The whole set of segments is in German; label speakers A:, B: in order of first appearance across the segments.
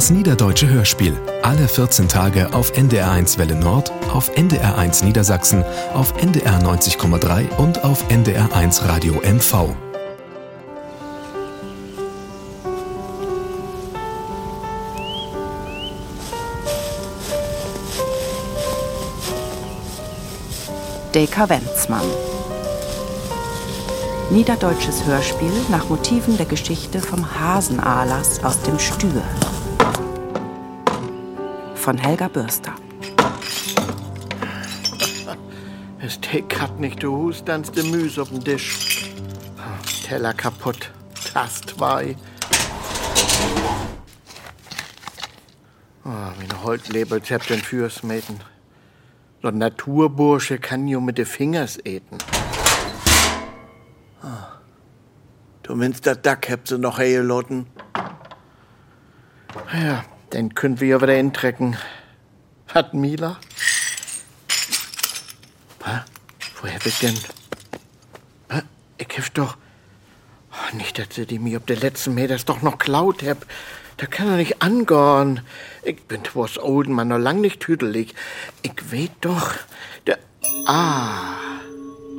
A: Das Niederdeutsche Hörspiel. Alle 14 Tage auf NDR1 Welle Nord, auf NDR1 Niedersachsen, auf NDR 90,3 und auf NDR1 Radio MV.
B: Deka Wenzmann. Niederdeutsches Hörspiel nach Motiven der Geschichte vom Hasenahlers aus dem Stür. Von Helga Bürster.
C: Es Steak hat nicht, du husternst de Müs auf den Tisch. Teller kaputt, Tast zwei. Oh, meine Holzlebelzept den Fürsmeten. So ein Naturbursche kann jo mit de Fingers eten. Ah. Du meinst, dat Dack hebt sie noch Lotten. Ja, den können wir ja wieder intrecken. Hat Mila? Hä? Woher ich denn? Hä? Ich hab doch... Oh, nicht, dass sie die mir ob der letzten Meters doch noch klaut hab. Da kann er nicht angorn. Ich bin was olden Mann noch lang nicht tüdelig. Ich weet doch, der... Ah,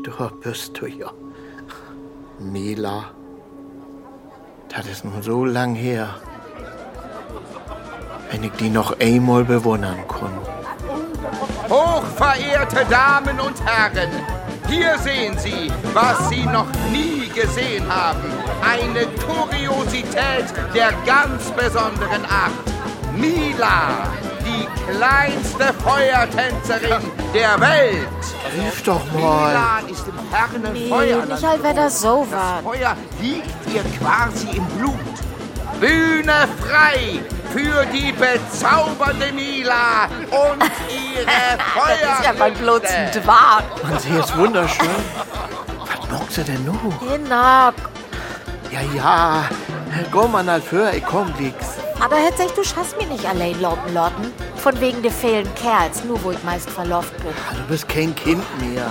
C: du bist du ja. Mila. Das ist nun so lang her. Wenn ich die noch einmal bewundern kann.
D: Hochverehrte Damen und Herren, hier sehen Sie, was Sie noch nie gesehen haben. Eine Kuriosität der ganz besonderen Art. Mila, die kleinste Feuertänzerin der Welt.
C: Rief doch mal.
D: Mila ist im fernen
E: Nee,
D: Feuerland.
E: nicht halt, wer das so war.
D: Das Feuer liegt ihr quasi im Blut. Bühne frei für die bezaubernde Mila und ihre
E: Das ist ja mal bloß. Dwarf.
C: Man, sie ist wunderschön. Was mockt sie denn noch?
E: Genau.
C: Ja, ja. Geh mal nach für, ich komm nix.
E: Aber hört sich, du schaffst mir nicht allein loten, Lotten. Von wegen der fehlen Kerls, nur wo ich meist verloft bin.
C: Du bist kein Kind mehr.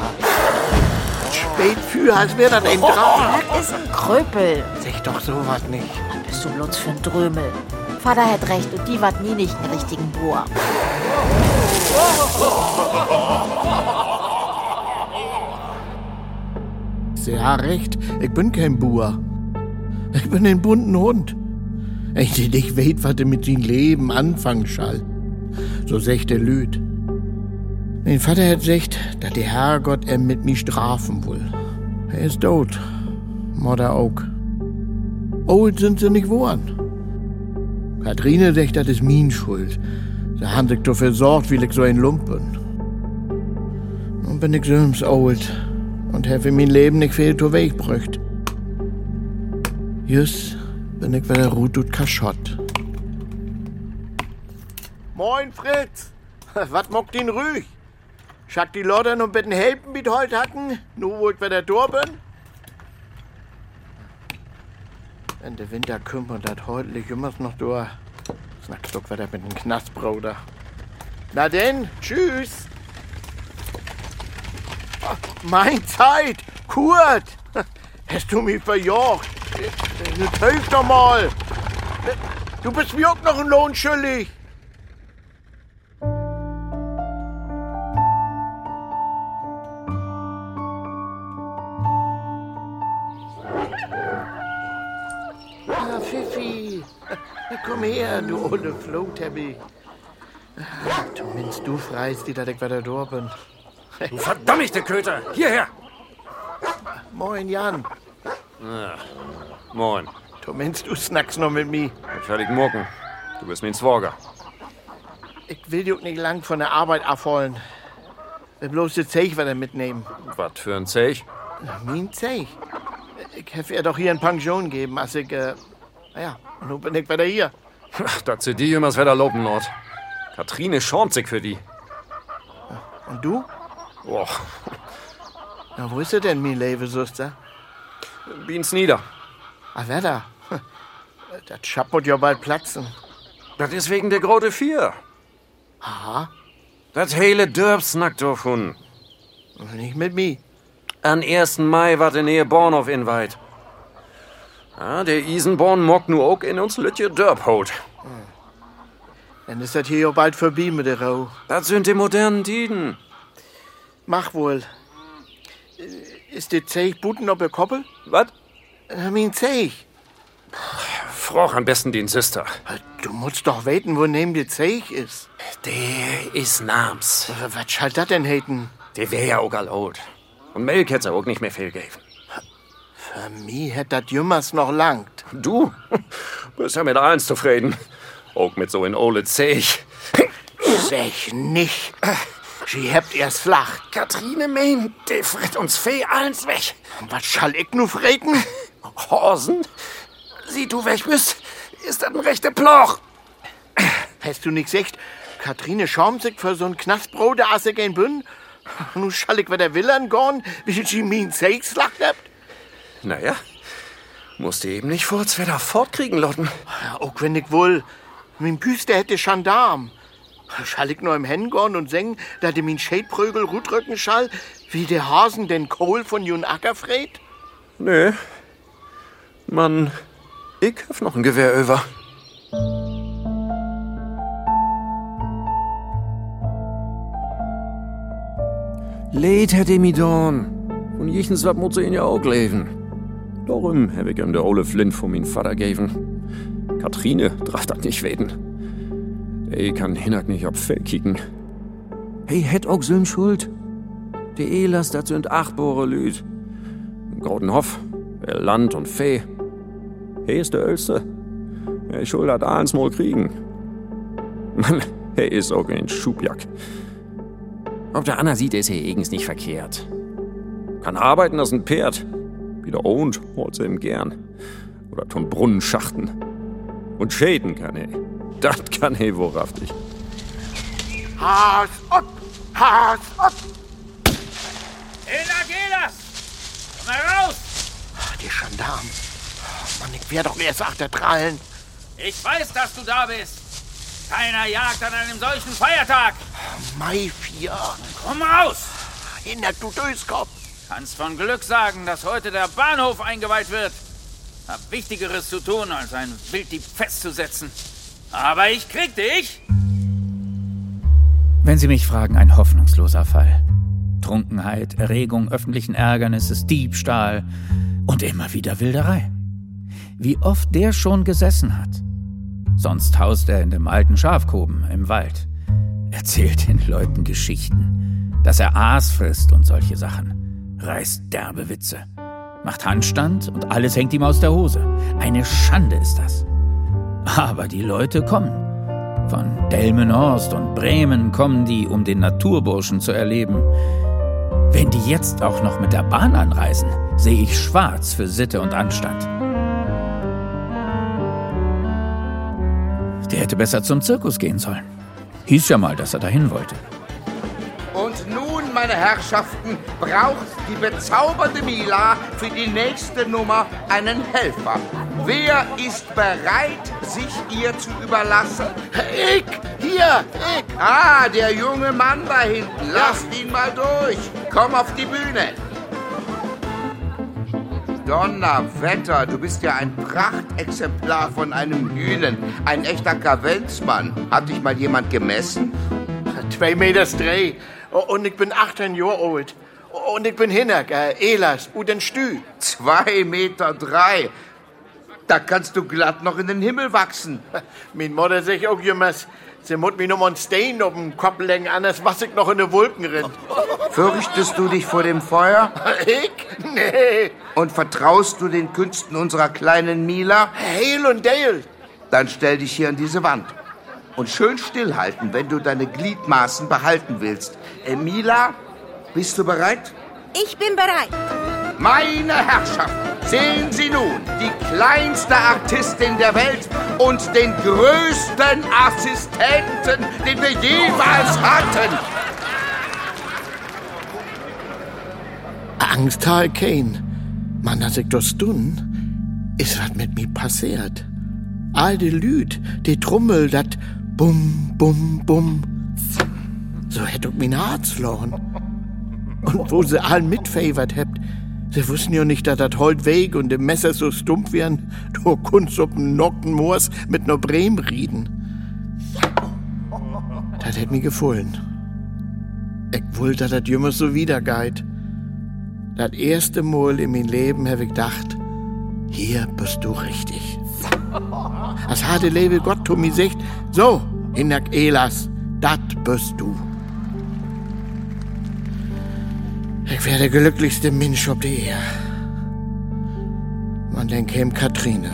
C: Spät für, als wäre das ein Traum.
E: Das ist ein Kröpel.
C: Sag doch sowas nicht.
E: Was bist du bloß für ein Drömel? Vater hat recht und die wat nie nicht einen richtigen Bohr.
C: Sie hat recht, ich bin kein Bauer. Ich bin ein bunten Hund. Ich die nicht weet, was er mit sein Leben anfangen schall. So der Lüd. Mein Vater hat gesagt, dass der Herrgott er mit mir strafen will. Er ist tot. Mutter auch. Old sind sie nicht geworden. Katrine sagt, das ist min Schuld. Sie haben sich dafür sorgt, wie ich so ein Lump bin. Nun bin ich so old und habe mein Leben nicht viel zu Weg gebracht. Jüss bin ich wieder Ruth und Kaschott. Moin, Fritz! Was mockt ihn ruhig? Schack die Leute noch bitten helfen, wie heute hatten, nur wo ich wieder da bin? Wenn der Winter kümmert, das heute immer noch da. Snackst doch wieder mit dem Knastbruder. Na denn, tschüss! Mein Zeit! Kurt! Hast du mich verjocht? Jetzt hilf doch mal! Du bist mir auch noch ein Lohn schuldig! Ah, Pfiffi! Komm her, du olle Flohteppich. Du meinst, du freist ich wieder da bin.
F: Du verdammte Köter! Hierher!
C: Moin, Jan.
F: Moin.
C: Du meinst, du snackst noch mit mir.
F: Fertig mucken. Du bist mein Zworger.
C: Ich will dich nicht lang von der Arbeit abholen. Will bloß die Zeich wieder mitnehmen.
F: Was für ein Zeich?
C: Mein Zeich? Ich hätte ihr doch hier eine Pension geben, als ich, äh, naja, nun bin ich wieder hier.
F: Ach, da zu die jemals wieder loben, Nord. Katrine schornt sich für die.
C: Und du?
F: Boah,
C: Na, wo ist sie denn, mein liebe Süster?
F: Bien's nieder.
C: Ah, wer da? Das Schap wird ja bald platzen.
F: Das ist wegen der Grote Vier.
C: Aha,
F: Das hele Dörp snackt davon.
C: nicht mit mir.
F: An 1. Mai war der Nähe Bornhof inweit. Ja, der Isenborn mock nu auch in uns Lütje Dörp holt.
C: Dann ist das hier ja bald vorbei mit der Rau.
F: Das sind die modernen Tiden.
C: Mach wohl. Ist der Zeig Buten ob der Koppel?
F: Was?
C: Ich mein Zeig.
F: Froch am besten den Sister.
C: Du musst doch weten, wo neben der Zeig ist.
F: Der ist Nams.
C: Was schall das denn heiten?
F: Der wär ja auch alt. Und Melk hätte auch nicht mehr viel gegeben.
C: Für mich hätt das jümmers noch langt.
F: Du bist ja mit eins zufrieden. Auch mit so in Ole Zeich.
C: Sech nicht. Sie habt erst flach.
F: Katrine meint, der fritt uns Fee alles weg.
C: Was schall ich nu freten?
F: Horsen? Sieh du weg bist, ist das ein rechter Ploch.
C: Hast du nix echt? Katrine Schaumsick für so'n Knastbrot, der asse gehen bün? Nu schall ich wieder Willern gorn, wie sie min Seigs lacht habt?
F: Naja, musste eben nicht vor Wetter fortkriegen, Lotten.
C: Ja, auch wenn ich wohl. Min Büste hätte Gendarm. Schall ich nur im Hen gorn und singen, da de min Schädprögel Rutrücken schall, wie der Hasen den Kohl von Jun Acker fräht?
F: Nee. Mann, ich hab noch ein Gewehr über. Leid hätte mi don. Und jichens wat muss ihn ja auch leben. Darum hab ich ihm der Ole Flint von min Vater geben. Katrine darf das nicht weten. Ich kann hinak nicht ob Fell kicken. Hey, hätt auch Sülm Schuld. Die Elas, dat sind achtbore Lüd. Im Grotenhof, Land und Fee. Hey ist der Ölste. Er schuld hat eins mal kriegen. Mann, er ist auch ein Schubjack. Ob der Anna sieht, ist er eigens nicht verkehrt. Kann arbeiten als ein Pferd. Wieder holt sie ihm gern. Oder tun Brunnen schachten. Und schäden kann er. Das kann er wohlhaftig.
C: Haas up! Haas up!
G: Ela, geh das! Komm mal raus!
C: Die Gendarm. Oh, Mann, ich wär doch erst achtertrallen.
G: Ich weiß, dass du da bist. Keiner jagt an einem solchen Feiertag.
C: Mai vier.
G: Komm raus!
C: Hinter du Döskopf.
G: Kannst von Glück sagen, dass heute der Bahnhof eingeweiht wird. Hab Wichtigeres zu tun, als ein Wilddieb festzusetzen. Aber ich krieg dich!
H: Wenn Sie mich fragen, ein hoffnungsloser Fall. Trunkenheit, Erregung öffentlichen Ärgernisses, Diebstahl und immer wieder Wilderei. Wie oft der schon gesessen hat. Sonst haust er in dem alten Schafkoben im Wald. Erzählt den Leuten Geschichten, dass er Aas frisst und solche Sachen. Reißt derbe Witze. Macht Handstand und alles hängt ihm aus der Hose. Eine Schande ist das. Aber die Leute kommen. Von Delmenhorst und Bremen kommen die, um den Naturburschen zu erleben. Wenn die jetzt auch noch mit der Bahn anreisen, sehe ich schwarz für Sitte und Anstand. Der hätte besser zum Zirkus gehen sollen. Hieß ja mal, dass er dahin wollte.
D: Meine Herrschaften, braucht die bezaubernde Mila für die nächste Nummer einen Helfer. Wer ist bereit, sich ihr zu überlassen?
C: Ich! Hier! Ich!
D: Ah, der junge Mann da hinten. Lasst ihn mal durch. Komm auf die Bühne. Donnerwetter, du bist ja ein Prachtexemplar von einem Hühnen. Ein echter Kavenzmann. Hat dich mal jemand gemessen?
C: Zwei Meter Dreh. Und ich bin 18 Jahre alt. Und ich bin Hinnerk, äh, Elas, Uden Stü.
D: Zwei Meter drei. Da kannst du glatt noch in den Himmel wachsen.
C: Min Mutter sagt auch jemals, sie muss mir noch einen Stein auf den Kopf legen, anders was ich noch in den Wolken renn.
D: Fürchtest du dich vor dem Feuer?
C: Ich? Nee.
D: Und vertraust du den Künsten unserer kleinen Mila?
C: Hail und Dale.
D: Dann stell dich hier an diese Wand. Und schön stillhalten, wenn du deine Gliedmaßen behalten willst. Äh, Mila, bist du bereit?
I: Ich bin bereit.
D: Meine Herrschaft, sehen Sie nun die kleinste Artistin der Welt und den größten Assistenten, den wir jemals hatten.
C: Angst ich kein. Man, als ich das tun, ist was mit mir passiert. All die Lüd, die Trommel, dat Bum, Bum, Bum. So hätt ich mein Herz verloren. Und wo sie all mitfavert habt, sie wussten ja nicht, dass das Holt weg und dem Messer so stumpf wären, du kunst auf dem Nockenmoors mit ner Brehm rieden. Das hätt mir gefallen. Ich wollte, dass das jümmers so wiedergeht. Das erste Mal in meinem Leben habe ich gedacht, hier bist du richtig. Das harte Leben Gott mir sagt, so, Hinak Elas, dat bist du. Ich wäre der glücklichste Mensch auf der Erde. Und dann käme Katrine.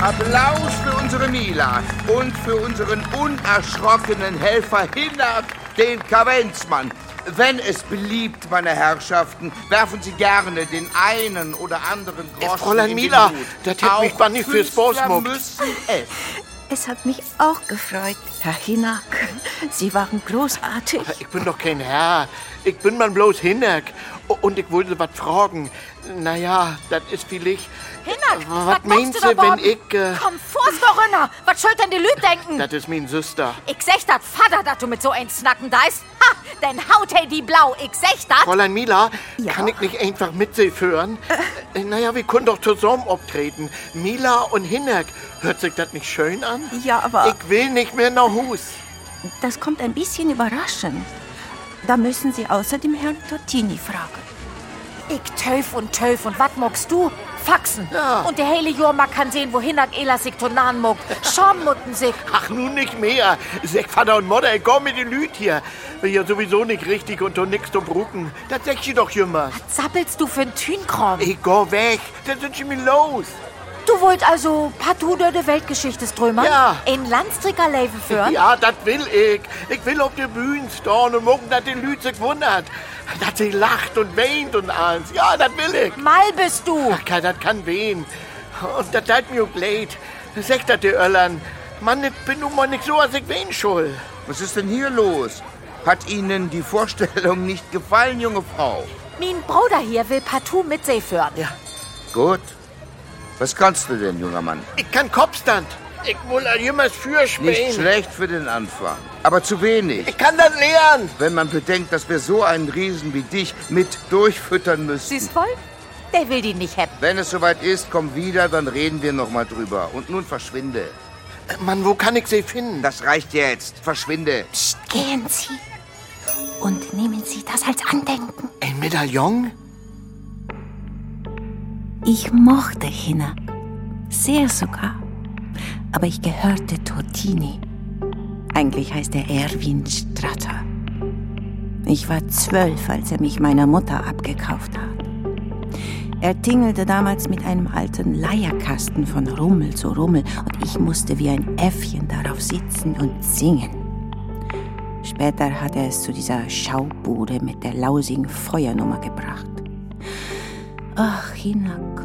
D: Applaus für unsere Mila und für unseren unerschrockenen Helfer Hinak, den Kavenzmann. Wenn es beliebt, meine Herrschaften, werfen Sie gerne den einen oder anderen Groschen
C: Fräulein
D: in
C: Mila,
D: den Hut.
C: das hätt mich nicht fürs Bosmuck.
D: müssen es.
B: Es hat mich auch gefreut, Herr Hinak. Sie waren großartig.
C: Ich bin doch kein Herr. Ich bin man bloß Hinak. Und ich wollte was fragen. Naja, das ist vielleicht.
E: Hinak,
C: Was
E: was
C: meinst
E: du
C: wenn ich. Äh,
E: Komm, vor's Corinna! Was schuld denn die Lüd denken?
C: das ist mein Süster.
E: Ich sech dat Vater, dat du mit so ein Snacken da ist. Ha, denn haut hey die blau, ich sech dat.
C: Fräulein Mila,
B: Ja?
C: kann ich nicht einfach mit Sie führen? Äh, naja, wir können doch zusammen auftreten. Mila und Hinak. Hört sich das nicht schön an?
B: Ja, aber
C: Ich will nicht mehr nach Hus.
B: das kommt ein bisschen überraschend. Da müssen Sie außerdem Herrn Tortini fragen.
E: Ich töf und töf und wat mockst du? Faxen.
C: Ja.
E: Und der hele Jorma kann sehen, wo Hinak Elas sich tonan muckt. Schormutten sich.
C: Ach, nun nicht mehr. Sag Vater und Mutter, ich komm mit den Lüt hier. Bin ja sowieso nicht richtig und nix zu brucken. Das sag ich doch immer.
E: Zappelst du für ein Tünkram?
C: Ich geh weg. Das sind sie mir los.
E: Du wollt also partout durch die Weltgeschichte strömen?
C: Ja.
E: In Landstrickerleben führen?
C: Ja, das will ich. Ich will auf der Bühne stehen und morgen, dass die Lüt sich wundert. Dass sie lacht und weint und alles. Ja, das will ich.
E: Mal bist du.
C: Ach, das kann wehen. Und das tut mir auch leid. Sag das die Öllern. Mann, ich bin nun mal nicht so, als ich wen schuld.
D: Was ist denn hier los? Hat Ihnen die Vorstellung nicht gefallen, junge Frau?
E: Mein Bruder hier will partout mit See führen.
C: Ja.
D: Gut. Was kannst du denn, junger Mann?
C: Ich kann Kopfstand. Ich will jemals für
D: Nicht schlecht für den Anfang, aber zu wenig.
C: Ich kann das lernen.
D: Wenn man bedenkt, dass wir so einen Riesen wie dich mit durchfüttern müssen.
E: Siehst wohl? Der will die nicht haben.
D: Wenn es soweit ist, komm wieder, dann reden wir noch mal drüber. Und nun verschwinde.
C: Mann, wo kann ich sie finden?
D: Das reicht jetzt. Verschwinde.
B: Psst, gehen Sie. Und nehmen Sie das als Andenken.
C: Ein Medaillon?
B: Ich mochte Hinak. Sehr sogar. Aber ich gehörte Tortini. Eigentlich heißt er Erwin Stratter. Ich war zwölf, als er mich meiner Mutter abgekauft hat. Er tingelte damals mit einem alten Leierkasten von Rummel zu Rummel und ich musste wie ein Äffchen darauf sitzen und singen. Später hat er es zu dieser Schaubude mit der lausigen Feuernummer gebracht. Ach, Hinak.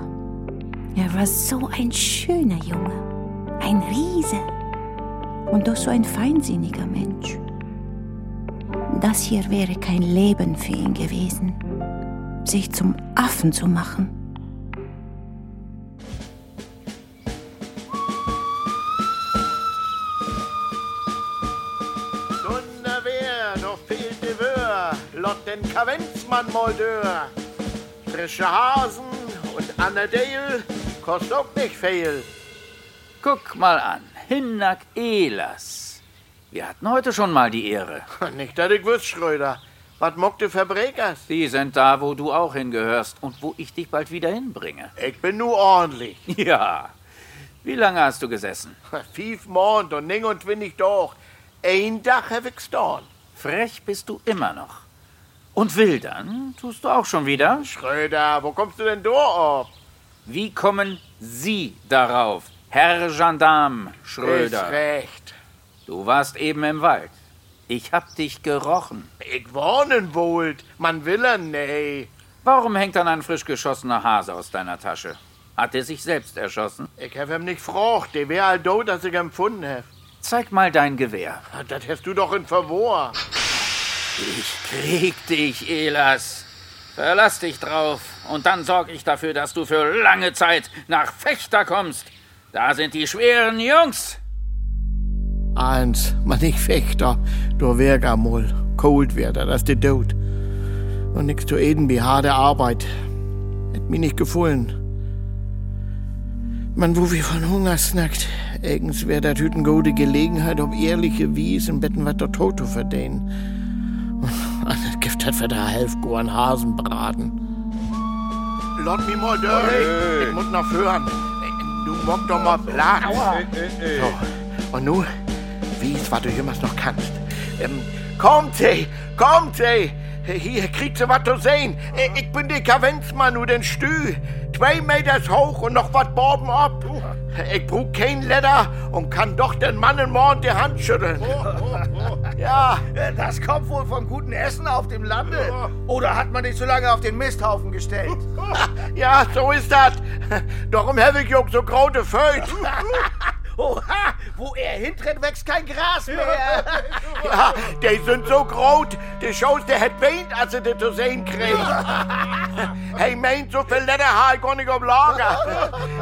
B: Er war so ein schöner Junge. Ein Riese. Und doch so ein feinsinniger Mensch. Das hier wäre kein Leben für ihn gewesen. Sich zum Affen zu machen.
C: Donnerwehr, noch fehlt die Wör. Lot den Kavenzmann mal dör. Frische Hasen und Annadale kostet auch nicht viel.
H: Guck mal an, Hinnak Elas. Wir hatten heute schon mal die Ehre.
C: Nicht, dass ich wüsste, Schröder. Was mockt du Verbrekers?
H: Die sind da, wo du auch hingehörst und wo ich dich bald wieder hinbringe.
C: Ich bin nur ordentlich.
H: Ja. Wie lange hast du gesessen?
C: Fief Mond und ning und ich doch. Ein Dach hab ich getan.
H: Frech bist du immer noch. Und wildern tust du auch schon wieder?
C: Schröder, wo kommst du denn da auf?
H: Wie kommen Sie darauf, Herr Gendarm
C: Ist
H: Schröder?
C: recht.
H: Du warst eben im Wald. Ich hab dich gerochen.
C: Ich warnen wollt. Man will er nee.
H: Warum hängt dann ein frisch geschossener Hase aus deiner Tasche? Hat er sich selbst erschossen?
C: Ich hab ihm nicht gefragt. Der wär halt do, dass ich ihn gefunden hab.
H: Zeig mal dein Gewehr.
C: Das hast du doch in Verwor.
H: Ich krieg dich, Elas. Verlass dich drauf und dann sorg ich dafür, dass du für lange Zeit nach Fechter kommst. Da sind die schweren Jungs.
C: Eins, man nicht Fechter. Du wär gar mal. Cold wär da, das ist der Tod. Und nix zu eden wie harte Arbeit. Hätt mir nicht gefallen. Man, wo wir von Hunger snackt, Eigens wäre das eine gute Gelegenheit, ob ehrliche Wies im Betten was der Toto verdienen. Für der Hälfte goren Hasen braten. Lass mich mal. Ich muss noch hören. Du mock doch mal Platz. So, und nun, wies, was du jemals noch kannst. Ähm, kommt sie, kommt sie. Hier kriegt sie was zu sehen. Ich bin der Kavenzmann und den Stü. Zwei Meters hoch und noch was Borben ab. Ich brauch kein Leder und kann doch den Mann im Mord die Hand schütteln. Ja,
I: Das kommt wohl von gutem Essen auf dem Lande. Oder hat man dich so lange auf den Misthaufen gestellt?
C: ja, so ist das. Darum habe ich auch so graute Föt.
I: Oha, wo er hintritt, wächst kein Gras mehr.
C: Ja, die sind so groß, die Shows, der hat weint, als er die zu sehen kriegt. hey, meint, so viel Leder habe ich gar nicht auf Lager.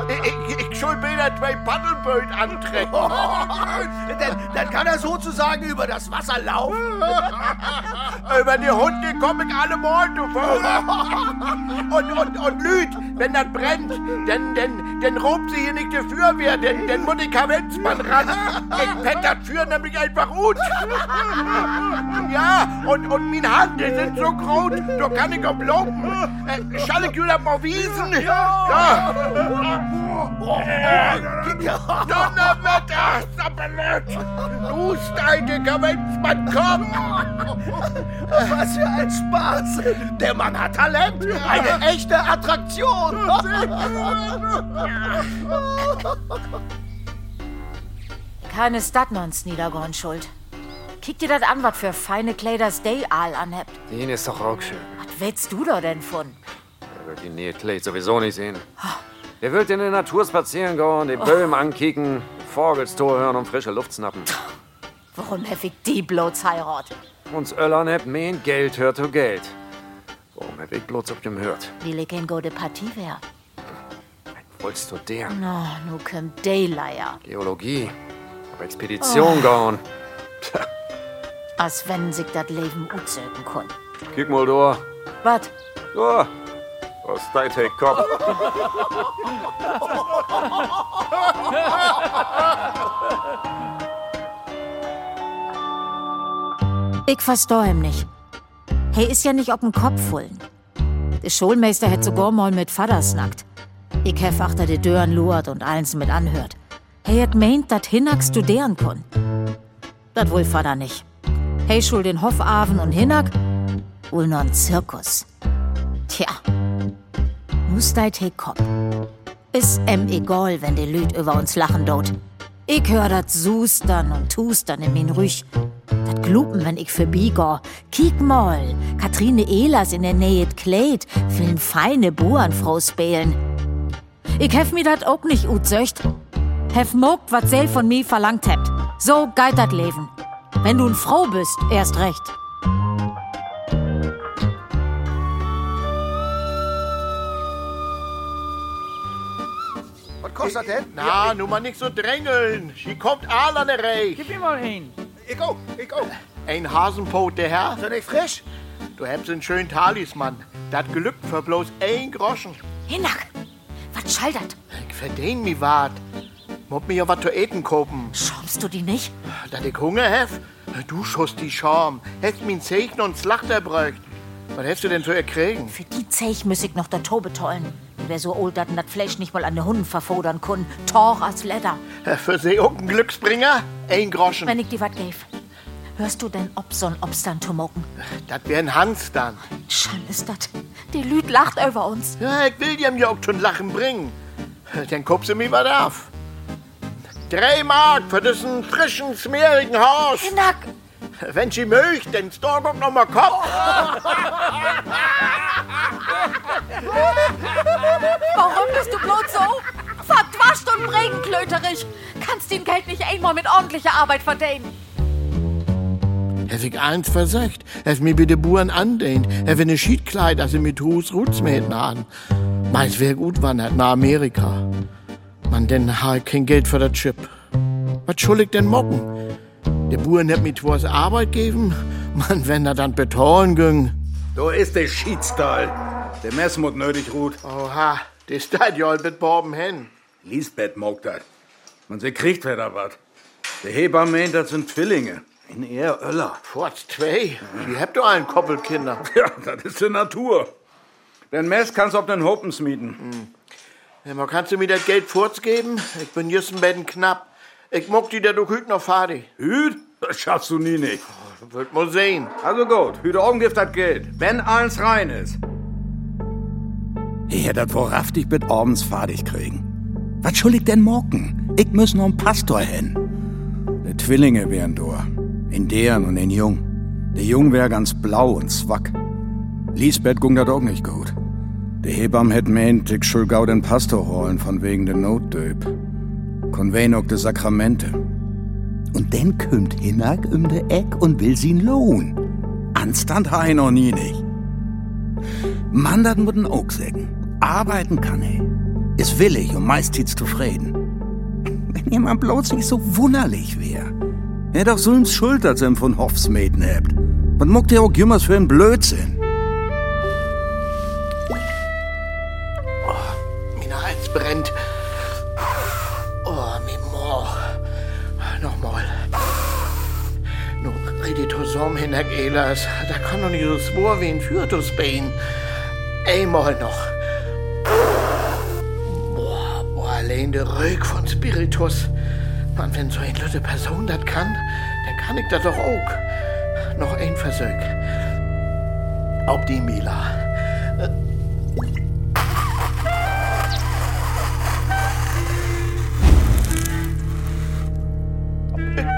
C: Ich, ich, ich schuld wieder zwei Paddelböt antrecken.
I: dann, dann kann er sozusagen über das Wasser laufen.
C: Über die Hunde komme ich alle morgen, du. Und, und, und Lüd, wenn das brennt, dann, dann, dann robt sie hier nicht die Feuerwehr, denn, dann muss ich Kavenzmann ran. Ich pett das Feuer nämlich einfach gut. Ja, und, und meine Hände sind so groß, da kann ich auch blocken. Äh, schall ich wieder mal wiesen? Ja. Donnerwetter, Sabbelet. Du steige, Kavenzmann, komm.
I: Was für ein Spaß. Der Mann hat Talent. Eine echte Attraktion.
E: Keine Stadnons Niedergorn schuld. Kick dir das an, was für feine Kleiders Day Aal anhebt.
F: Den ist doch auch schön.
E: Was willst du da denn von?
F: Er wird die Nähe Kleid sowieso nicht sehen. Er wird in der Natur spazieren gehen, die Böhmen ankicken, Vogels hören und frische Luft schnappen.
E: Warum hab ich die bloß heirat?
F: Uns Öllern hebt mein Geld hört zu Geld. Warum hab ich bloß auf dem hört?
E: Will ich in gute Partie wär?
F: Wolltest du der?
E: No, nu kommt Dayleier.
F: Geologie. Auf Expedition gehen.
E: Als wenn sich das Leben utsöken kun.
F: Kick mal da.
E: Wat?
F: Da. Was dein Take Kopf?
E: Ich versteh ihm nicht. Hey ist ja nicht ob'n Kopf fullen. Der Schulmeister hätt sogar mal mit Vater snackt. Ich hef achter de Dörren luert und allens mit anhört. Hey hat meint, dat Hinak studieren kon. Dat wohl Vater nicht. Hey schul den Hoffaven und Hinak, wohl noch ein Zirkus. Tja, muss deit he Kopf. Ist em egal, wenn die Lüd über uns lachen dort. Ich hör dat Sustern und Tustern in min Rüch. Dat Glupen, wenn ich für Bigor. Kiek mal, Katrine Ehlers in der Nähe Kleid, vielen feine Burenfrau spelen. Ich hef mir dat auch nicht utsöcht. Hef mogt, wat sel von mir verlangt hebt. So geit dat Leben. Wenn du n Frau bist, erst recht.
I: Was kostet das denn?
C: Na, nun mal nicht so drängeln. Hier kommt Aal an der Reich.
G: Gib mir mal hin.
I: Ich auch, ich auch.
C: Ein Hasenpot, der Herr.
I: Ist er nicht frisch?
C: Du hast einen schönen Talisman. Das glückt für bloß ein Groschen.
E: Hinak, wat schallert?
C: Ich verdien mi wat. Muss mir ja wat zu eten kopen.
E: Schäumst du die nicht?
C: Da ich Hunger hef? Du schoss die Scham. Hast min Zeichen und Slachter bräucht. Was hast du denn für erkriegen?
E: Für die Zeich müß ich noch der Tobe tollen. Wer so old dat dat Fleisch nicht mal an den Hunden verfodern kun. Torch als Leder.
C: Für sie auch ein Glücksbringer? Ein Groschen.
E: Wenn ich dir wat gäf. Hörst du denn Obson Obstern tumoken?
C: Das wär'n Hans dann.
E: Schall ist dat. Die Lüd lacht über uns.
C: Ja, ich will dir ja auch schon Lachen bringen. Dann guckst du mir was auf. Drei Mark für diesen frischen, smeerigen Haus.
E: Hinak,
C: Wenn sie möcht, dann storb noch mal Kopf.
E: warum bist du bloß so? Verdwascht und regenklöterig. Kannst den Geld nicht einmal mit ordentlicher Arbeit verdienen.
C: Hef ich eins versagt. Hef mir bitte Buren andehnt. Hef eine Schiedkleid, als sie mit Hus Rutzmähten an. Meins wär gut wandert nach Amerika. Man, denn ha ich kein Geld für das Chip. Was schuldig denn mocken? Der Buren hat mir was Arbeit geben. Man, wenn er dann betonen ging.
J: Da ist der Schiedstall. Der Messmut nötig ruht.
C: Oha, das steht ja mit Borben hin.
J: Lisbeth mag das. Und sie kriegt wieder was. Der Hebamme meint, das sind Zwillinge. In eher Öller.
C: Forts zwei. Wie habt ihr einen Koppelkinder?
J: Ja, das ist die Natur. Den Mess kannst du auf den Hopens mieten.
C: Ja, kannst du mir das Geld fortgeben? Ich bin just ein bisschen knapp. Ich muck die der Hüt noch fertig.
J: Hüt? Das schaffst du nie nicht.
C: Wird mal sehen.
J: Also gut, Hüte oben gibt das Geld. Wenn alles rein ist.
K: Ich hätte das wohl raftig mit abends fertig kriegen. Was ich denn morgen? Ich muss noch einen Pastor hin. Die Zwillinge wären da. In deren und in Jung. Der Jung wär ganz blau und zwack. Lisbeth gung dat auch nicht gut. Der Hebam hätt meint, ich schul gau den Pastor holen von wegen der Notdöp. Konven auch de Sakramente. Und dann kümmt Hinak um de Eck und will sie'n Lohn. Anstand ha ich noch nie nicht. Mann, dat muss auch sagen. Arbeiten kann er. Ist willig und meist zufrieden. Wenn jemand bloß nicht so wunderlich wär. Er doch so's Schuld, als er von Hoffsmäden habt. Was muckt er auch jümmers für ein Blödsinn?
C: Brennt. Oh, mein Moor. Nochmal. Redet zusammen hinter Elas. Da kann doch nicht so swor wie ein Fürtusbein. Einmal noch. Boah, boah, allein der Rög von Spiritus. Man, wenn so eine gute Person das kann, dann kann ich das doch auch. Noch ein Versuch. Ob die Mila.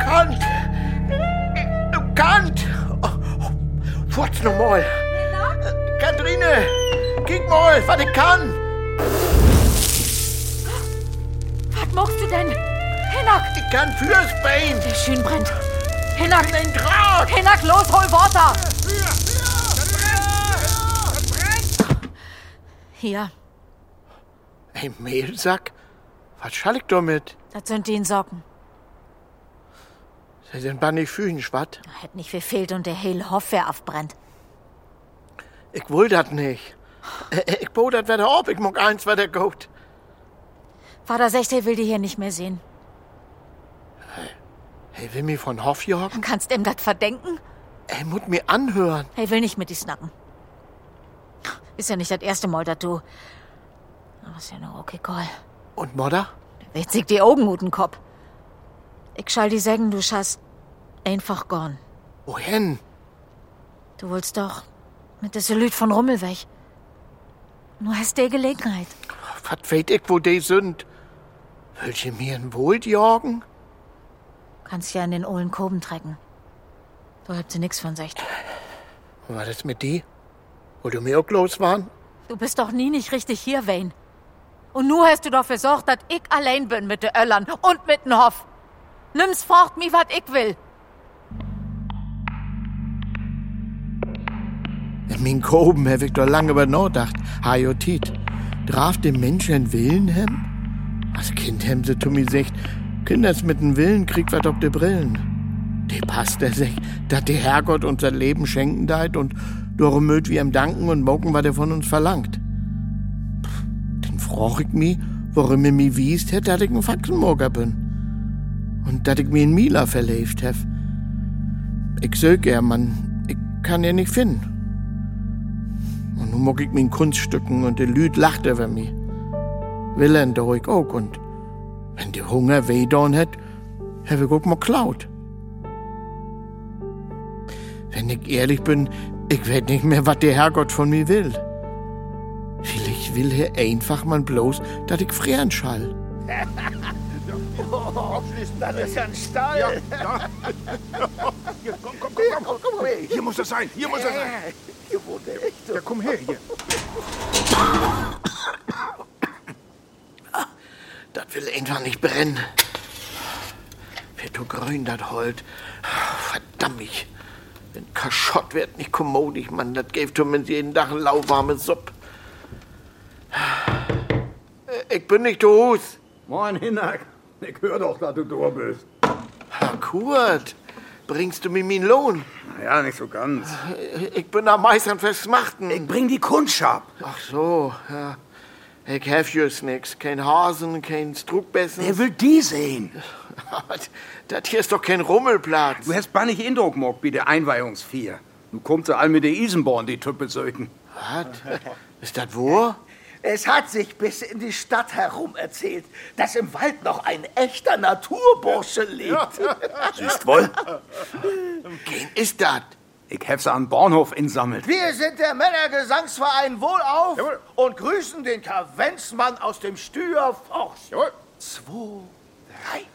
C: Kant! Du Kant! Oh, oh, Furz noch mal! Katrine! Kick mal, was ich kann!
E: Was machst du denn? Hinak!
C: Ich kann fürs Bein!
E: Der schön brennt. Hinak!
C: Den Draht!
E: Hinak, los, hol Wasser! Hier,
C: Ein Mehlsack? Was schall ich damit?
E: das sind die in Socken.
C: Sind bei nicht fühlen, schwatt.
E: Hätt nicht viel fehlt und der hele Hof wär aufbrennt.
C: Ich will das nicht. Äh, Ich bot das wieder ab, ich mag eins wieder gut.
E: Vater Sechste will die hier nicht mehr sehen.
C: Hey, will mich von Hof jagen?
E: Kannst ihm das verdenken?
C: Er muss mir anhören.
E: Er will nicht mit die snacken. Ist ja nicht das erste Mal, dass du. Aber ist ja nur okay, Call.
C: Und Modder?
E: Sich die Augen ut den Kopf. Ich schall die sagen, du schaust einfach gorn.
C: Wohin?
E: Du willst doch mit der Solid von Rummel weg. Nur hast die Gelegenheit.
C: Was weet ich, wo die sind? Will ich mir ein Wohl jagen?
E: Kannst ja in den Ohlen Koben trecken. Da habt sie nix von sich.
C: War das mit die? Wo du mir auch los waren?
E: Du bist doch nie nicht richtig hier, Wayne. Und nu hast du doch versorgt, dass ich allein bin mit de Öllern und mit den Hoff. Nimm's fort, mi wat ich will.
C: In min Koben ich doch lange über nachgedacht. Hajotit. Draf dem Menschen Willen hem? Als Kind hem sie zu mir sagt, Kinders mit dem Willen kriegt wat ob de Brillen. Die passt er sich, dat der Herrgott unser Leben schenken deit und darum mögt wir ihm danken und mocken, was er von uns verlangt. Pff, Dann froch ich mi, warum er mi wiest hätt, dat ich ein Faxenmorger bin. Und dat ich mi in Mila verlebt hef. Ich sög er, man, ich kann er nicht finden. Mag ich min Kunststücken und der Lüd lacht über mich. Willen da ich auch und wenn der Hunger weh don hat, hab ich auch mal klaut. Wenn ich ehrlich bin, ich weet nicht mehr, was der Herrgott von mir will. Vielleicht will er einfach mal bloß, dass ich frieren schall.
I: Das ist ja ein Stall. Ja, ja. Hier, komm, komm, komm, komm, komm, komm. Hier muss er sein, hier muss er sein. Hier wohnt er. Ja, komm her, hier.
C: Das will einfach nicht brennen. Wird du grün, das Holt. Verdammt mich. Wenn Kaschott wird nicht kommodig, Mann. Das gäbe zumindest jeden Tag eine lauwarme Suppe. Äh, Ich bin nicht der Hus.
J: Moin, Hinak. Ich hör doch, dass du da bist.
C: Herr Kurt, bringst du mir meinen Lohn?
J: Ja, nicht so ganz.
C: Ich bin am meisten versmachten.
K: Ich bring die Kundschaft.
C: Ach so, ja. Ich hab just nix. Kein Hasen, kein Struckbessen.
K: Wer will die sehen?
C: das hier ist doch kein Rummelplatz.
K: Du hast bannig Indruck gemacht bei der Einweihungsvier. Du kommst all mit der Isenborn, die Tüppelsöken.
C: Was? Ist das wo?
L: Es hat sich bis in die Stadt herum erzählt, dass im Wald noch ein echter Naturbursche liegt.
K: Siehst wohl?
C: Wen ist das?
K: Ich hab's an Bahnhof insammelt.
L: Wir sind der Männergesangsverein Wohlauf und grüßen den Kavenzmann aus dem Stüerforst. Zwei,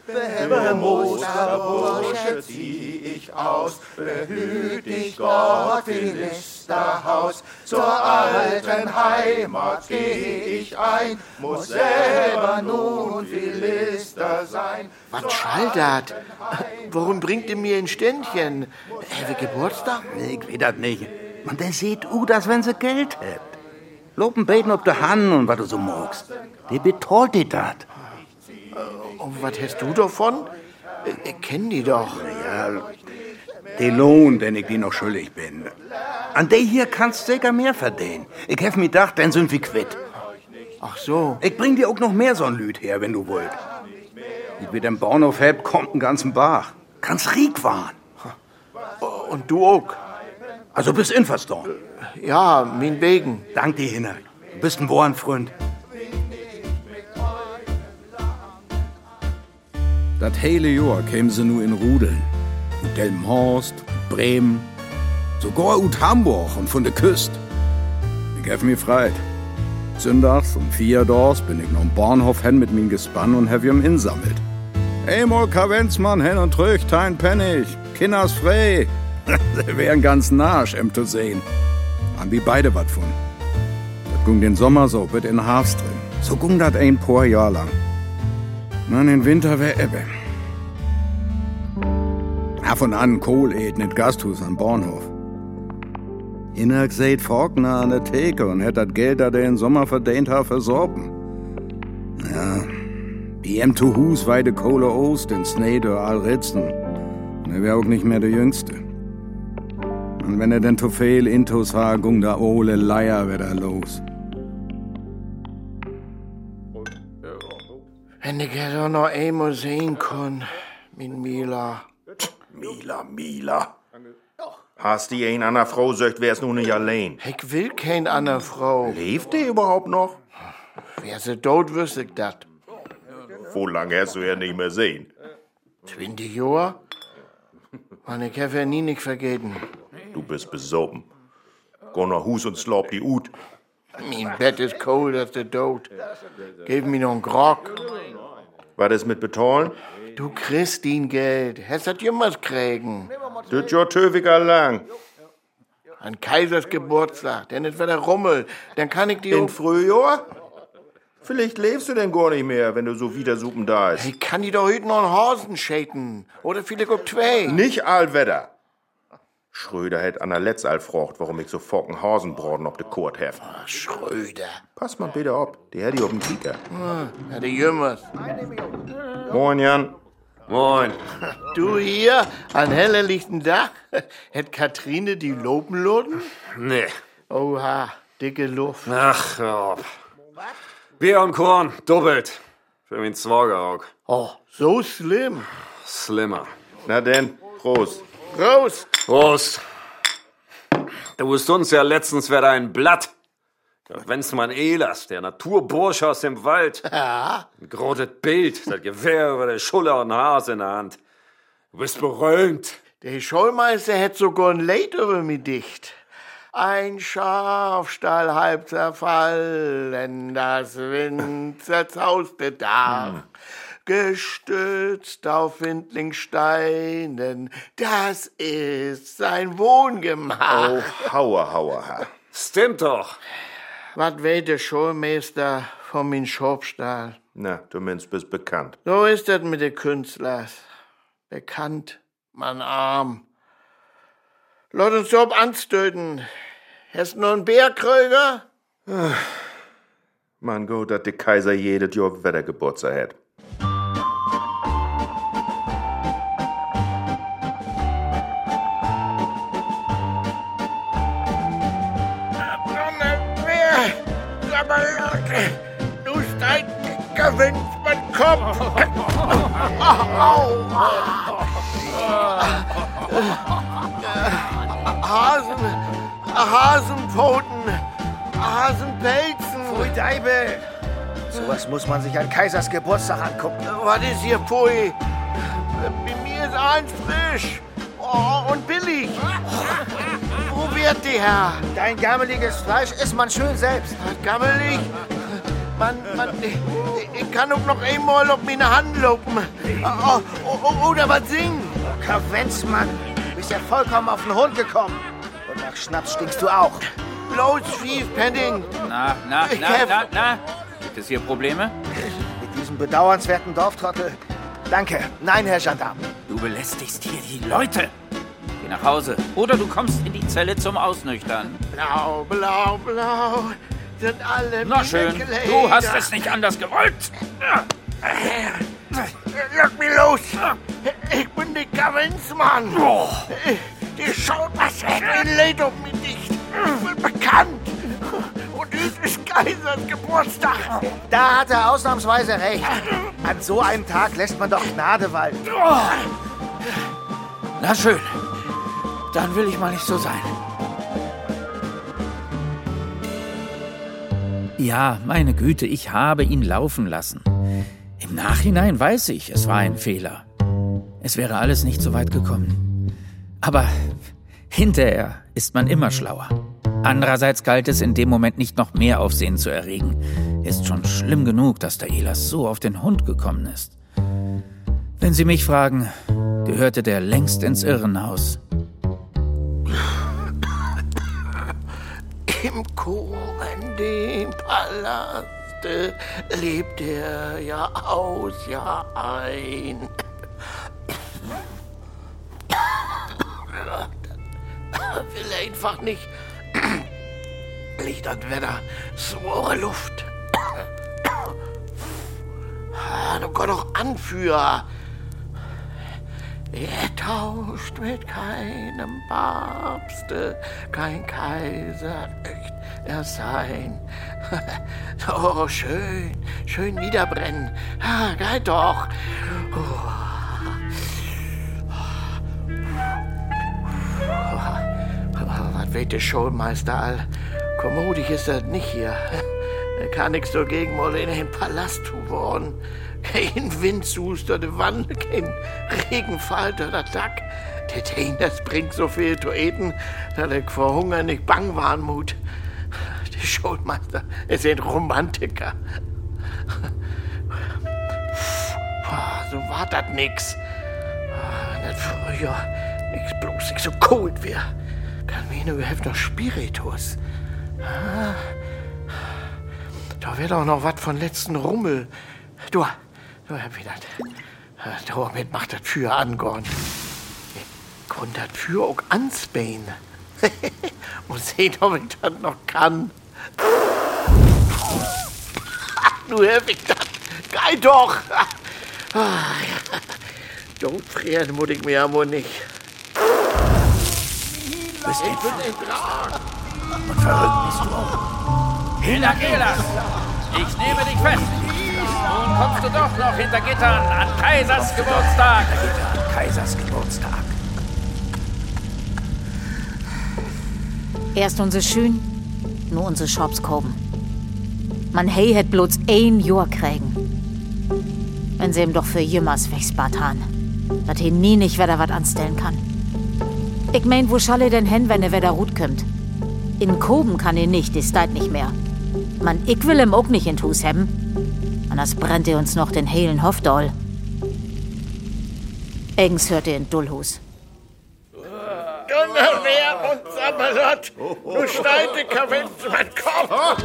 M: Behemme Musterbursche zieh ich aus, behüt dich Gott in Listerhaus. Zur alten Heimat geh ich ein, muss selber nun viel Lister sein.
C: Was schall dat? Warum bringt ihr mir ein Ständchen? Habe Geburtstag?
K: Ich weiß das nicht. Man, der sieht u, dass wenn sie Geld habt. Loben beten ob der Hand und was du so magst. Der betreut dir dat.
C: Und was hast du davon? Ich, ich kenn die doch.
K: Ja, den Lohn, den ich dir noch schuldig bin. An der hier kannst du sicher mehr verdienen. Ich hab mir gedacht, dann sind wir quitt.
C: Ach so.
K: Ich bring dir auch noch mehr so ein Lüd her, wenn du wollt. Ich mit dem Bahnhof hab, kommt einen ganzen Bach. Kannst riek waren.
C: Und du auch?
K: Also bist Infastorn.
C: Ja, min wegen.
K: Dank dir, Hinner. Du bist ein Bohrenfreund. Das hele Jahr kämen sie nur in Rudeln. Und Delmenhorst, Bremen, sogar ut Hamburg und von der Küste. Ich hab mir freit. Sündags um vier Dors bin ich noch am Bahnhof hin mit min Gespann und hab ihm insammelt. Einmal Kavenzmann hin und trüch, tein Pennig, Kinders frei. Sie wären ganz narsch, em zu sehen. Haben wir beide wat von. Das ging den Sommer so, wird in Hafs drin. So ging dat ein paar Jahr lang. Man, in Winter wär Ebbe. Und an Kohl eten Gasthus am Bahnhof. Innerg seht Faulkner an der Theke und hätt dat Geld, dat er in Sommer verdient hat, versorben. Ja, die em zu Hus weide Kohle Ost in Snede all Ritzen. Und er wär auch nicht mehr der Jüngste. Und wenn er denn viel Intus ha, gung da ole Leier wieder los.
C: Wenn ich ja doch noch einmal sehen kann, min Mila.
I: Mila, Mila. Hast die ein einer Frau söcht, wär's nun nicht allein.
C: Ich will kein andere Frau.
I: Lebt die überhaupt noch?
C: Wär sie tot, wüsste ich dat.
I: Wo lang hast du ja nicht mehr sehen?
C: 20 Jahre? Und ich hab ja nie nicht vergeten.
I: Du bist besoffen. Geh nach Hus und slaub die Ut.
C: Mein Bett ist kalt als der Tod. Gib mir noch einen Grog.
I: Was ist mit Betalen?
C: Du kriegst ihn Geld. Hast das jemals kriegen?
I: Das ja töwiger lang.
C: An Kaisers Geburtstag. Denn es wird der Rummel. Dann kann ich die
I: In. Frühjahr? Vielleicht lebst du denn gar nicht mehr, wenn du so wieder suppen da ist.
C: Ich kann die doch heute noch einen Hasen schäten. Oder vielleicht auch zwei.
I: Nicht allwetter. Schröder hätt an der Letz all frocht, warum ich so focken Hasenbraten ob de Kurt hef.
C: Schröder.
I: Pass mal bitte ab, die hätt ich auf dem Kieker.
C: Ja, die Jümmers.
I: Moin, Jan.
F: Moin.
C: Du hier, an heller lichten Dach, hätt Katrine die Lobenloden?
F: Nee.
C: Oha, dicke Luft.
F: Ach, auf. Bier und Korn, doppelt. Für min Zwager auch.
C: Oh, so schlimm.
F: Slimmer.
I: Na denn, Prost.
C: Raus!
F: Prost. Du wusst uns ja letztens wer ein Blatt. Wenn's mein Elas, der Naturbursche aus dem Wald.
C: Ja,
F: Ein grotes Bild, das Gewehr über der Schulter und Hase in der Hand. Du bist berühmt.
C: der Schollmeister hätt sogar ein Leid über mich dicht. Ein Schafstall halb zerfallen, das Wind zerzauste Dach. Gestützt auf Windlingsteinen, das ist sein Wohngemach.
I: Oh, hauer, hauer, ha.
F: Stimmt doch.
C: Was weet der Schulmeister von min Schopstall?
I: Na, du meinst, bist bekannt.
C: So ist das mit den Künstlern. Bekannt, man arm. Lass uns Job anstöten. Hast du noch einen Bärkröger?
I: Man gut, dass der Kaiser jedes Jahr wieder Geburtstag hat.
C: Hasen, Hasenpfoten, Hasenpelzen.
N: Pfui Deibel. Sowas muss man sich an Kaisers Geburtstag angucken.
C: Was ist hier, Pfui? Bei mir ist eins frisch. Oh, und billig. Wo wird die, Herr?
N: Dein gammeliges Fleisch isst man schön selbst.
C: Gammelig? Man, man, ich, ich kann auch noch einmal auf meine Hand lopen. Oh, oh, oder was singen.
N: Kavenzmann, du bist ja vollkommen auf den Hund gekommen. Und nach Schnaps stinkst du auch.
C: Bloß Fief, Penning.
G: Na, na, na, na, na. Gibt es hier Probleme?
N: Mit diesem bedauernswerten Dorftrottel. Danke. Nein, Herr Gendarm.
G: Du belästigst hier die Leute. Geh nach Hause. Oder du kommst in die Zelle zum Ausnüchtern.
C: Blau, blau, blau. Sind alle
G: Na schön. Du hast es nicht anders gewollt.
C: Lass mich los. Ich bin der Kavenzmann.
G: Oh.
C: Die Schaumeisterin lädt um mich nicht. Ich bin bekannt. Und dies ist Kaisers Geburtstag.
N: Da hat er ausnahmsweise recht. An so einem Tag lässt man doch Gnade walten.
H: Na schön. Dann will ich mal nicht so sein. Ja, meine Güte, ich habe ihn laufen lassen. Im Nachhinein weiß ich, es war ein Fehler. Es wäre alles nicht so weit gekommen. Aber hinterher ist man immer schlauer. Andererseits galt es in dem Moment nicht noch mehr Aufsehen zu erregen. Ist schon schlimm genug, dass der Elas so auf den Hund gekommen ist. Wenn Sie mich fragen, gehörte der längst ins Irrenhaus.
C: Im Kuchen, dem Palast, lebt er Jahr aus, Jahr ein. Will einfach nicht. Licht und Wetter, swore Luft. Ah, Du Gott doch Anführer. Er tauscht mit keinem Papste, kein Kaiser möcht er sein. Oh, schön, schön niederbrennen. Ah, geil doch. Was weht der Schulmeister all? Kommodig ist das nicht hier. Er kann nix dagegen mal in den Palast geworden. Kein Windzuster, de Wanne, kein Regenfall, der Tag. Der Ding, das bringt so viel zu eten, dass ich vor Hunger nicht bang war Mut. Der Schulmeister ist ein Romantiker. So war das nix. Wenn das früher nix bloß nicht so kalt wär, mir nur überhaupt noch Spiritus. Ah, Da wär doch noch was von letzten Rummel. Du, du, Herr Wienert. Damit macht das Feuer angorn. Grund das Feuer auch anspähen. Muss sehen, ob ich das noch kann. Du, Herr Wienert. Geil doch. Ah. Don't frieren muss ich mir wohl nicht.
H: Bist
C: ich bin ein Drachen.
H: Und verrückt bist du auch.
G: Hilda Gelas, ich nehme dich fest. Nun kommst du doch noch hinter Gittern an Kaisers Geburtstag.
H: An Kaisers Geburtstag.
E: Erst unsere Schön, nur unsere Shops koben. Man hey het bloß ein Jahr kriegen. Wenn sie ihm doch für jemals wegspart han. Dat he nie nicht wieder wat anstellen kann. Ich mein, wo schall er denn hin, wenn er wieder gut kommt? In Koben kann er nicht, ist deit nicht mehr. Man, ich will ihm auch nicht in Hus haben. Anders brennt er uns noch den heilen Hofdoll. Eigens hört er in Dullhus.
C: Donnerwehr und Sammelot, du schneide Kavenz mein Kopf.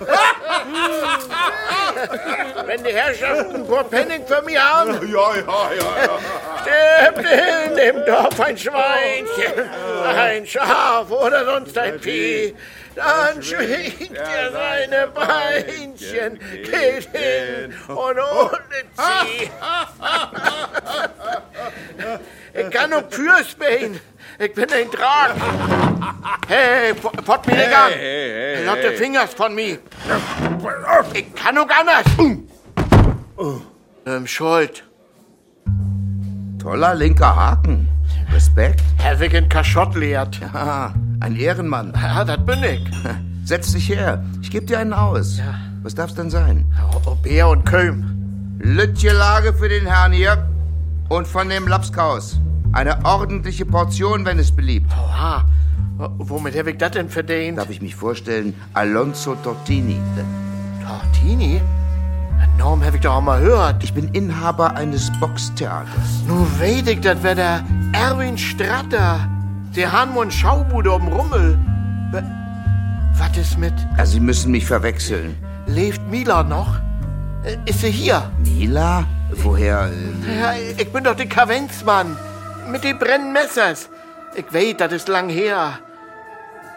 C: Wenn die Herrschaften ein paar Penning für mich haben,
O: Ja, ja, ja, ja.
C: stirbt in dem Dorf ein Schweinchen, ein Schaf oder sonst ein Vieh. Dann schwingt er seine Beinchen, geht hin und ohne Zieh. Ich kann nur Fürsbein. Ich bin ein Draht. Hey, pot mir nicht an.
O: Hey, hey,
C: Lotte
O: hey.
C: Fingers von mir. Ich kann nur anders. Oh. Ähm, Schuld.
D: Toller linker Haken. Respekt.
C: Herr Wicken Kaschott lehrt.
D: Ja, ein Ehrenmann.
C: Ja, das bin ich.
D: Setz dich her. Ich geb dir einen aus. Ja. Was darf's denn sein?
C: Bär und Köln.
D: Lütje Lage für den Herrn hier. Und von dem Lapskaus. Eine ordentliche Portion, wenn es beliebt.
C: Oha. Womit habe ich das denn verdient?
D: Darf ich mich vorstellen? Alonso Tortini.
C: Tortini? Den Namen habe ich doch auch mal gehört.
D: Ich bin Inhaber eines Boxtheaters.
C: Nun weet ich, das wäre der Erwin Stratter. Der Hanmund Schaubude um Rummel. Was ist mit?
D: Ja, Sie müssen mich verwechseln.
C: Lebt Mila noch? Äh, ist sie hier?
D: Mila? Woher? Äh...
C: Ja, ich bin doch der Kavenzmann. Mit den brennenden Messers. Ich weiß, das ist lang her.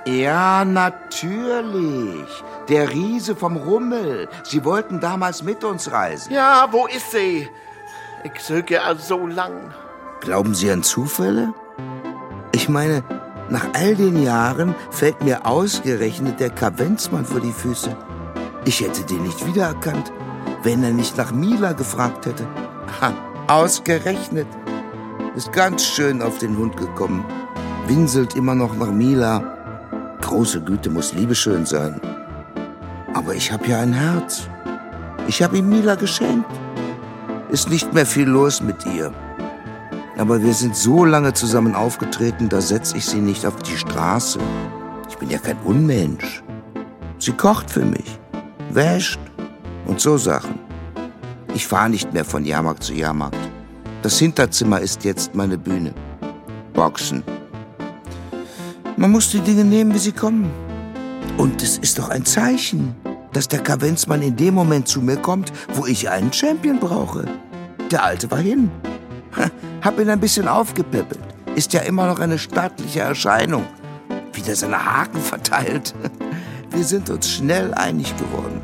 D: Ja, natürlich. Der Riese vom Rummel. Sie wollten damals mit uns reisen.
C: Ja, wo ist sie? Ich söge ja so lang.
D: Glauben Sie an Zufälle? Ich meine, nach all den Jahren fällt mir ausgerechnet der Kavenzmann vor die Füße. Ich hätte den nicht wiedererkannt, wenn er nicht nach Mila gefragt hätte. Ha, ausgerechnet. Ist ganz schön auf den Hund gekommen. Winselt immer noch nach Mila. Große Güte muss liebeschön sein. Aber ich habe ja ein Herz. Ich habe ihm Mila geschenkt. Ist nicht mehr viel los mit ihr. Aber wir sind so lange zusammen aufgetreten, da setze ich sie nicht auf die Straße. Ich bin ja kein Unmensch. Sie kocht für mich, wäscht und so Sachen. Ich fahre nicht mehr von Jahrmarkt zu Jahrmarkt. Das Hinterzimmer ist jetzt meine Bühne. Boxen. Man muss die Dinge nehmen, wie sie kommen. Und es ist doch ein Zeichen, dass der Kavenzmann in dem Moment zu mir kommt, wo ich einen Champion brauche. Der Alte war hin. Hab ihn ein bisschen aufgepäppelt. Ist ja immer noch eine stattliche Erscheinung. Wieder seine Haken verteilt. Wir sind uns schnell einig geworden.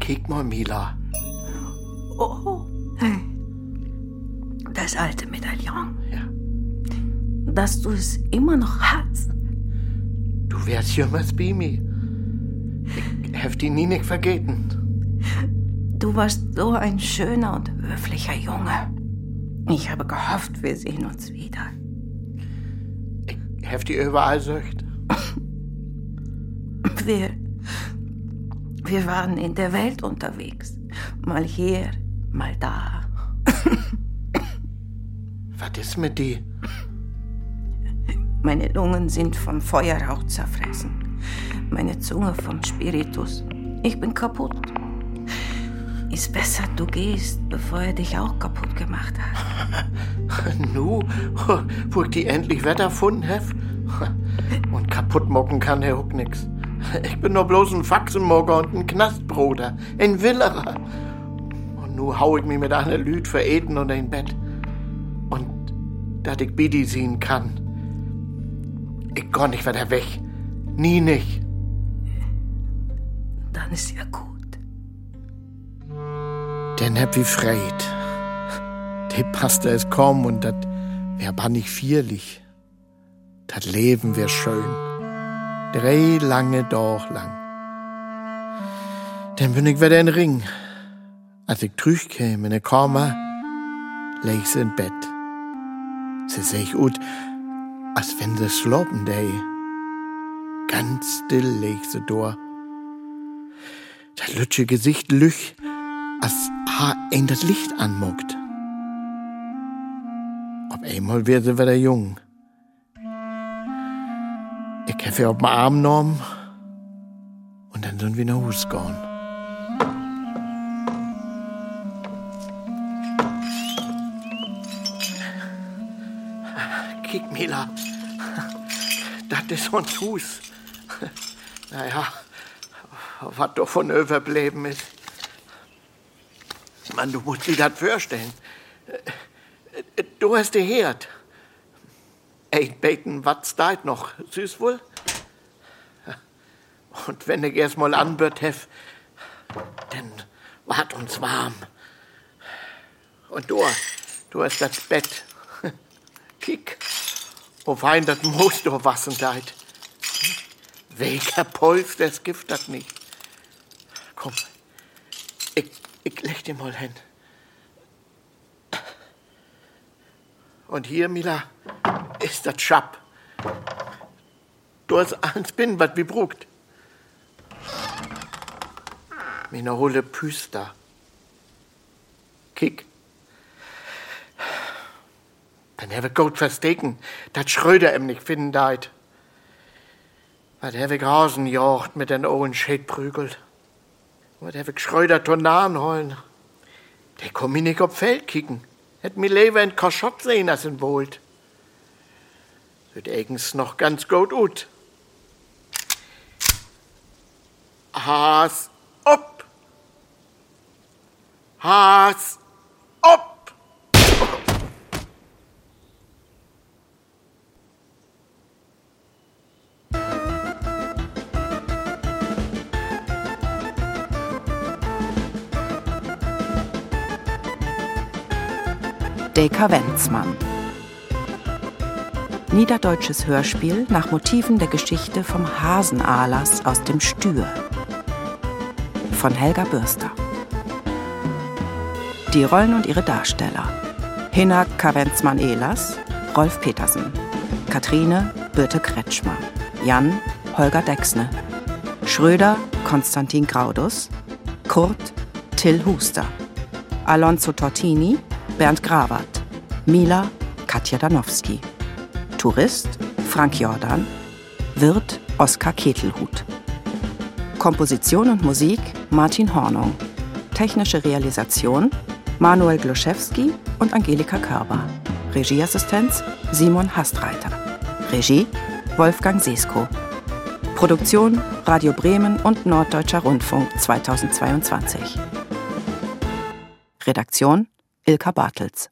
C: Kick mal, Mila.
B: Oh, das alte Medaillon.
C: Ja.
B: Dass du es immer noch hast.
C: Du wärst jümmers Bimi. Ich hab die nie nicht vergeten.
B: Du warst so ein schöner und höflicher Junge. Ich habe gehofft, wir sehen uns wieder.
C: Ich hab die überall söcht.
B: Wir, wir waren in der Welt unterwegs. Mal hier, mal da.
C: Was ist mit dir?
B: Meine Lungen sind vom Feuerrauch zerfressen. Meine Zunge vom Spiritus. Ich bin kaputt. Ist besser, du gehst, bevor er dich auch kaputt gemacht hat.
C: nu, wo ich die endlich Wetter erfunden hab? Und kaputt mocken kann Herr Huck nix. Ich bin nur bloß ein Faxenmogger und ein Knastbruder, ein Willerer. Und nu hau ich mich mit einer Lüd vereten unter ein Bett. Und dat ich Bidi sehen kann. Ich geh nicht weiter weg. Nie nicht.
B: Dann ist ja gut.
C: Den hab wie Freit. De passte es kaum und dat wär bannig vierlich. Dat Leben wär schön. Drei lange Doch lang. Dann bin ich wieder in Ring. Als ich käme in der Kammer, leg sie in Bett. Sie seh ich ut, als wenn sie slopen dei. Ganz still leg sie durch. Das lütsche Gesicht lüch, als ha ein das Licht anmuckt. Auf einmal wird sie wieder jung. Ich sie auf den Arm genommen und dann sind wir nach Hause gegangen. Kick, Mila. Das ist uns Hus. Naja, was davon überblieben ist. Mann, du musst dir das vorstellen. Du hast die Herd. Ey, beten, was da noch? Süß wohl? Und wenn ich erst mal anbört hef, dann wart uns warm. Und du, du hast das Bett. Kick, wo fein das Moos du wassen deit. Welcher Puls, das Gift das nicht. Komm, ich, leg dir mal hin. Und hier, Mila, ist das Schab. Du hast alles bin, was wie brugt. Meine hohle Püster. Kick. Dann habe ich gut versteken, dass Schröder ihm nicht finden deit. Was habe ich rausgejocht mit den Ohren Schäd prügelt. Was habe ich Schröder Tornaden holen. Der komm mir nicht auf Feld kicken. Hätt mir lieber in Koschott sehen als in Wohlt. Wird eigens noch ganz gut ut. Haas ob! Haas ob!
B: Deka Wenzmann. Niederdeutsches Hörspiel nach Motiven der Geschichte vom Hasenahlers aus dem Stür. Von Helga Bürster. Die Rollen und ihre Darsteller. Hinna Kavenzmann-Ehlers, Rolf Petersen. Katrine Birte Kretschmer. Jan Holger Dexne. Schröder Konstantin Graudus. Kurt Till Huster. Alonso Tortini Bernd Grawert. Mila Katja Danowski. Tourist Frank Jordan. Wirt Oskar Ketelhut. Komposition und Musik Martin Hornung. Technische Realisation Manuel Gloszewski und Angelika Körber. Regieassistenz Simon Hastreiter. Regie Wolfgang Sesko. Produktion Radio Bremen und Norddeutscher Rundfunk 2022. Redaktion Ilka Bartels